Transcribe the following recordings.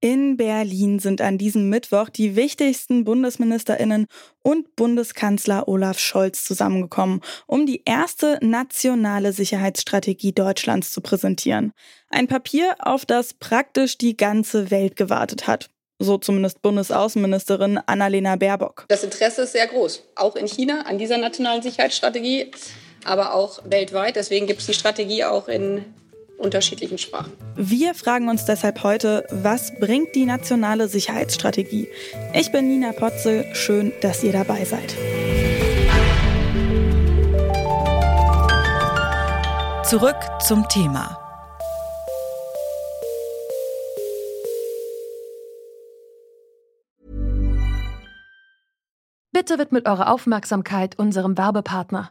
In Berlin sind an diesem Mittwoch die wichtigsten Bundesministerinnen und Bundeskanzler Olaf Scholz zusammengekommen, um die erste nationale Sicherheitsstrategie Deutschlands zu präsentieren. Ein Papier, auf das praktisch die ganze Welt gewartet hat. So zumindest Bundesaußenministerin Annalena Baerbock. Das Interesse ist sehr groß, auch in China an dieser nationalen Sicherheitsstrategie, aber auch weltweit. Deswegen gibt es die Strategie auch in unterschiedlichen Sprachen. Wir fragen uns deshalb heute, was bringt die nationale Sicherheitsstrategie? Ich bin Nina Potzel, schön, dass ihr dabei seid. Zurück zum Thema. Bitte widmet eure Aufmerksamkeit unserem Werbepartner.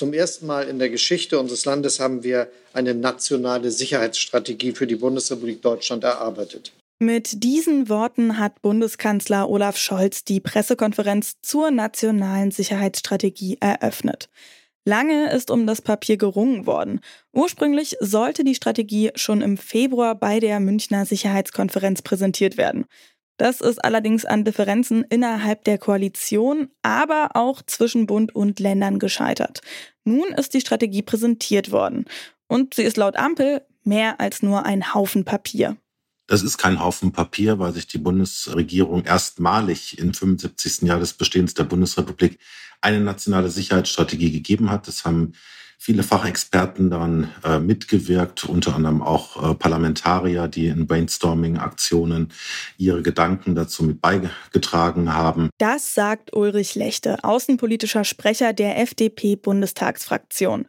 Zum ersten Mal in der Geschichte unseres Landes haben wir eine nationale Sicherheitsstrategie für die Bundesrepublik Deutschland erarbeitet. Mit diesen Worten hat Bundeskanzler Olaf Scholz die Pressekonferenz zur nationalen Sicherheitsstrategie eröffnet. Lange ist um das Papier gerungen worden. Ursprünglich sollte die Strategie schon im Februar bei der Münchner Sicherheitskonferenz präsentiert werden. Das ist allerdings an Differenzen innerhalb der Koalition, aber auch zwischen Bund und Ländern gescheitert. Nun ist die Strategie präsentiert worden und sie ist laut Ampel mehr als nur ein Haufen Papier. Das ist kein Haufen Papier, weil sich die Bundesregierung erstmalig im 75. Jahr des Bestehens der Bundesrepublik eine nationale Sicherheitsstrategie gegeben hat. Das haben viele Fachexperten daran äh, mitgewirkt, unter anderem auch äh, Parlamentarier, die in Brainstorming-Aktionen ihre Gedanken dazu mit beigetragen haben. Das sagt Ulrich Lechte, außenpolitischer Sprecher der FDP-Bundestagsfraktion.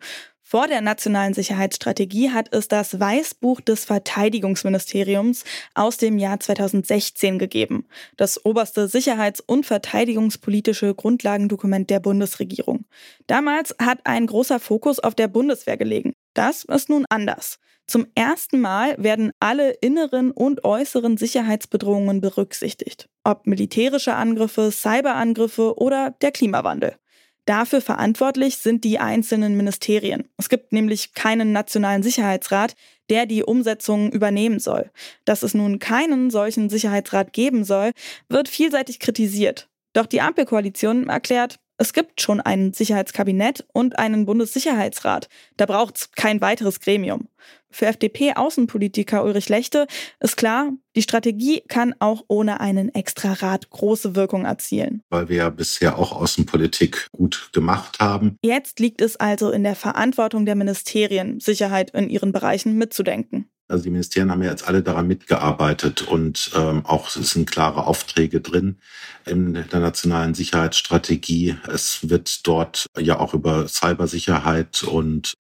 Vor der nationalen Sicherheitsstrategie hat es das Weißbuch des Verteidigungsministeriums aus dem Jahr 2016 gegeben, das oberste sicherheits- und verteidigungspolitische Grundlagendokument der Bundesregierung. Damals hat ein großer Fokus auf der Bundeswehr gelegen. Das ist nun anders. Zum ersten Mal werden alle inneren und äußeren Sicherheitsbedrohungen berücksichtigt, ob militärische Angriffe, Cyberangriffe oder der Klimawandel. Dafür verantwortlich sind die einzelnen Ministerien. Es gibt nämlich keinen nationalen Sicherheitsrat, der die Umsetzung übernehmen soll. Dass es nun keinen solchen Sicherheitsrat geben soll, wird vielseitig kritisiert. Doch die Ampelkoalition erklärt, es gibt schon ein Sicherheitskabinett und einen Bundessicherheitsrat. Da braucht es kein weiteres Gremium. Für FDP-Außenpolitiker Ulrich Lechte ist klar, die Strategie kann auch ohne einen Extrarat große Wirkung erzielen. Weil wir ja bisher auch Außenpolitik gut gemacht haben. Jetzt liegt es also in der Verantwortung der Ministerien, Sicherheit in ihren Bereichen mitzudenken. Also die Ministerien haben ja jetzt alle daran mitgearbeitet und ähm, auch sind klare Aufträge drin in der nationalen Sicherheitsstrategie. Es wird dort ja auch über Cybersicherheit und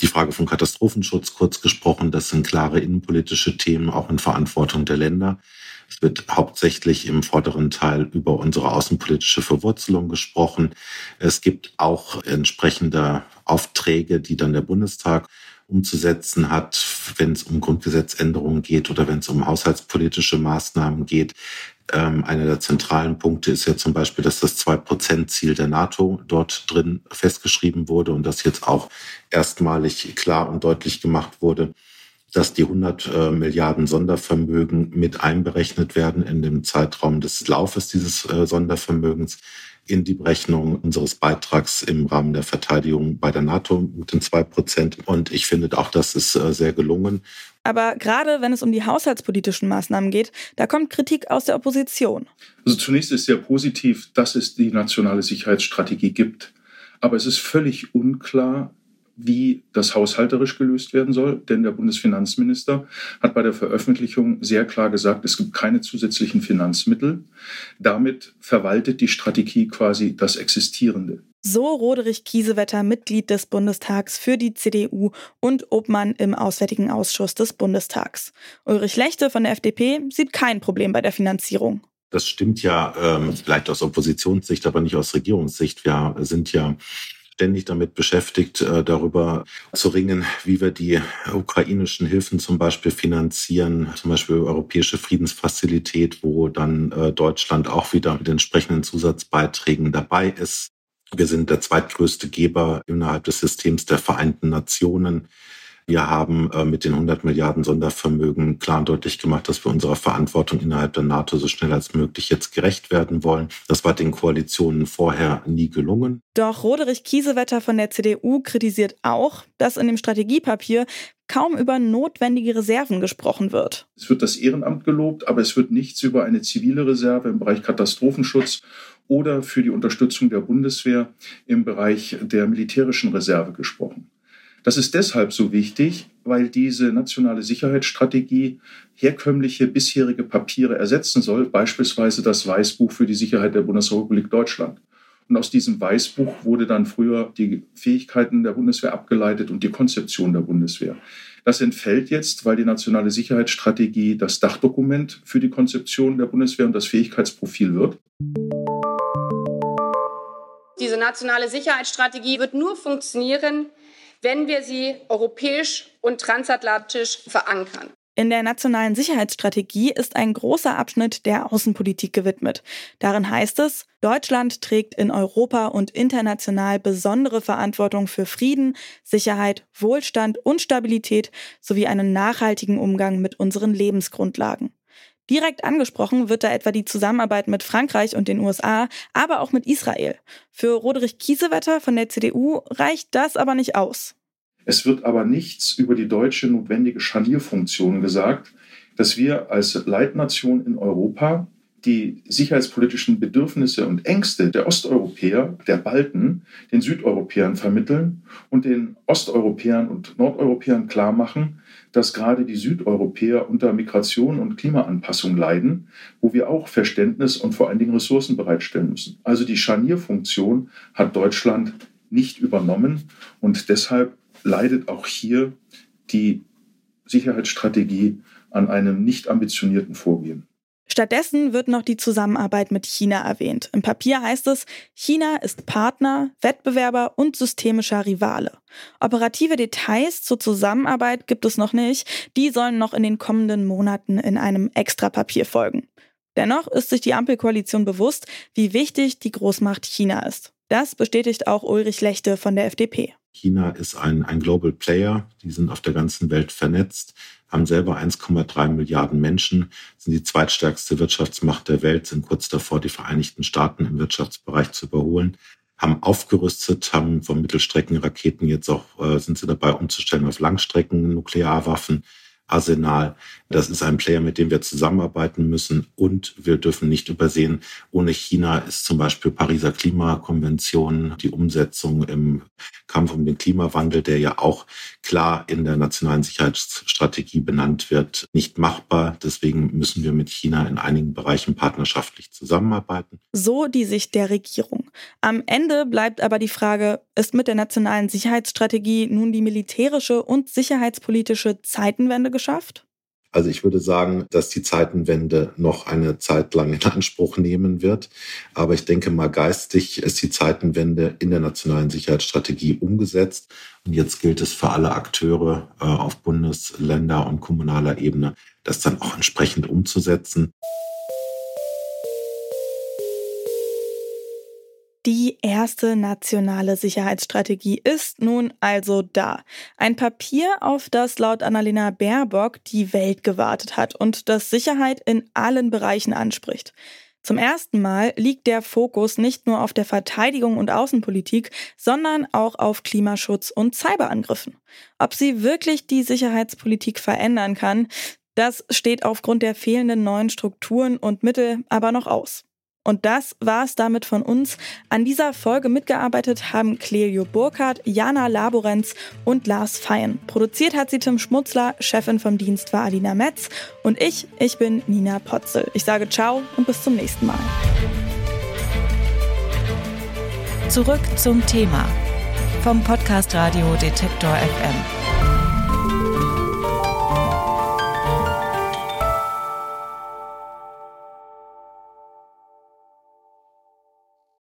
die Frage von Katastrophenschutz kurz gesprochen. Das sind klare innenpolitische Themen, auch in Verantwortung der Länder. Es wird hauptsächlich im vorderen Teil über unsere außenpolitische Verwurzelung gesprochen. Es gibt auch entsprechende Aufträge, die dann der Bundestag umzusetzen hat, wenn es um Grundgesetzänderungen geht oder wenn es um haushaltspolitische Maßnahmen geht. Ähm, einer der zentralen Punkte ist ja zum Beispiel, dass das Zwei-Prozent-Ziel der NATO dort drin festgeschrieben wurde und das jetzt auch erstmalig klar und deutlich gemacht wurde, dass die 100 äh, Milliarden Sondervermögen mit einberechnet werden in dem Zeitraum des Laufes dieses äh, Sondervermögens in die Berechnung unseres Beitrags im Rahmen der Verteidigung bei der NATO mit den zwei Prozent. Und ich finde auch, das ist äh, sehr gelungen. Aber gerade wenn es um die haushaltspolitischen Maßnahmen geht, da kommt Kritik aus der Opposition. Also zunächst ist sehr positiv, dass es die nationale Sicherheitsstrategie gibt. Aber es ist völlig unklar, wie das haushalterisch gelöst werden soll. Denn der Bundesfinanzminister hat bei der Veröffentlichung sehr klar gesagt, es gibt keine zusätzlichen Finanzmittel. Damit verwaltet die Strategie quasi das Existierende. So Roderich Kiesewetter, Mitglied des Bundestags für die CDU und Obmann im Auswärtigen Ausschuss des Bundestags. Ulrich Lechte von der FDP sieht kein Problem bei der Finanzierung. Das stimmt ja ähm, vielleicht aus Oppositionssicht, aber nicht aus Regierungssicht. Wir sind ja ständig damit beschäftigt, äh, darüber zu ringen, wie wir die ukrainischen Hilfen zum Beispiel finanzieren, zum Beispiel Europäische Friedensfazilität, wo dann äh, Deutschland auch wieder mit entsprechenden Zusatzbeiträgen dabei ist. Wir sind der zweitgrößte Geber innerhalb des Systems der Vereinten Nationen. Wir haben äh, mit den 100 Milliarden Sondervermögen klar und deutlich gemacht, dass wir unserer Verantwortung innerhalb der NATO so schnell als möglich jetzt gerecht werden wollen. Das war den Koalitionen vorher nie gelungen. Doch Roderich Kiesewetter von der CDU kritisiert auch, dass in dem Strategiepapier kaum über notwendige Reserven gesprochen wird. Es wird das Ehrenamt gelobt, aber es wird nichts über eine zivile Reserve im Bereich Katastrophenschutz oder für die Unterstützung der Bundeswehr im Bereich der militärischen Reserve gesprochen. Das ist deshalb so wichtig, weil diese nationale Sicherheitsstrategie herkömmliche bisherige Papiere ersetzen soll, beispielsweise das Weißbuch für die Sicherheit der Bundesrepublik Deutschland. Und aus diesem Weißbuch wurde dann früher die Fähigkeiten der Bundeswehr abgeleitet und die Konzeption der Bundeswehr. Das entfällt jetzt, weil die nationale Sicherheitsstrategie das Dachdokument für die Konzeption der Bundeswehr und das Fähigkeitsprofil wird. Diese nationale Sicherheitsstrategie wird nur funktionieren, wenn wir sie europäisch und transatlantisch verankern. In der nationalen Sicherheitsstrategie ist ein großer Abschnitt der Außenpolitik gewidmet. Darin heißt es, Deutschland trägt in Europa und international besondere Verantwortung für Frieden, Sicherheit, Wohlstand und Stabilität sowie einen nachhaltigen Umgang mit unseren Lebensgrundlagen. Direkt angesprochen wird da etwa die Zusammenarbeit mit Frankreich und den USA, aber auch mit Israel. Für Roderich Kiesewetter von der CDU reicht das aber nicht aus. Es wird aber nichts über die deutsche notwendige Scharnierfunktion gesagt, dass wir als Leitnation in Europa die sicherheitspolitischen Bedürfnisse und Ängste der Osteuropäer, der Balten, den Südeuropäern vermitteln und den Osteuropäern und Nordeuropäern klarmachen, dass gerade die Südeuropäer unter Migration und Klimaanpassung leiden, wo wir auch Verständnis und vor allen Dingen Ressourcen bereitstellen müssen. Also die Scharnierfunktion hat Deutschland nicht übernommen und deshalb leidet auch hier die Sicherheitsstrategie an einem nicht ambitionierten Vorgehen. Stattdessen wird noch die Zusammenarbeit mit China erwähnt. Im Papier heißt es, China ist Partner, Wettbewerber und systemischer Rivale. Operative Details zur Zusammenarbeit gibt es noch nicht. Die sollen noch in den kommenden Monaten in einem Extrapapier folgen. Dennoch ist sich die Ampelkoalition bewusst, wie wichtig die Großmacht China ist. Das bestätigt auch Ulrich Lechte von der FDP. China ist ein, ein Global Player. Die sind auf der ganzen Welt vernetzt haben selber 1,3 Milliarden Menschen, sind die zweitstärkste Wirtschaftsmacht der Welt, sind kurz davor, die Vereinigten Staaten im Wirtschaftsbereich zu überholen, haben aufgerüstet, haben von Mittelstreckenraketen jetzt auch, äh, sind sie dabei umzustellen auf Langstrecken Nuklearwaffen. Arsenal. Das ist ein Player, mit dem wir zusammenarbeiten müssen. Und wir dürfen nicht übersehen, ohne China ist zum Beispiel Pariser Klimakonvention, die Umsetzung im Kampf um den Klimawandel, der ja auch klar in der nationalen Sicherheitsstrategie benannt wird, nicht machbar. Deswegen müssen wir mit China in einigen Bereichen partnerschaftlich zusammenarbeiten. So die Sicht der Regierung. Am Ende bleibt aber die Frage, ist mit der nationalen Sicherheitsstrategie nun die militärische und sicherheitspolitische Zeitenwende geschafft? Also ich würde sagen, dass die Zeitenwende noch eine Zeit lang in Anspruch nehmen wird. Aber ich denke mal, geistig ist die Zeitenwende in der nationalen Sicherheitsstrategie umgesetzt. Und jetzt gilt es für alle Akteure äh, auf Bundes-, Länder- und kommunaler Ebene, das dann auch entsprechend umzusetzen. Die erste nationale Sicherheitsstrategie ist nun also da. Ein Papier, auf das laut Annalena Baerbock die Welt gewartet hat und das Sicherheit in allen Bereichen anspricht. Zum ersten Mal liegt der Fokus nicht nur auf der Verteidigung und Außenpolitik, sondern auch auf Klimaschutz und Cyberangriffen. Ob sie wirklich die Sicherheitspolitik verändern kann, das steht aufgrund der fehlenden neuen Strukturen und Mittel aber noch aus. Und das war's damit von uns. An dieser Folge mitgearbeitet haben Clelio Burkhardt, Jana Laborenz und Lars Feyen. Produziert hat sie Tim Schmutzler, Chefin vom Dienst war Alina Metz und ich, ich bin Nina Potzel. Ich sage ciao und bis zum nächsten Mal. Zurück zum Thema vom Podcast Radio Detektor FM.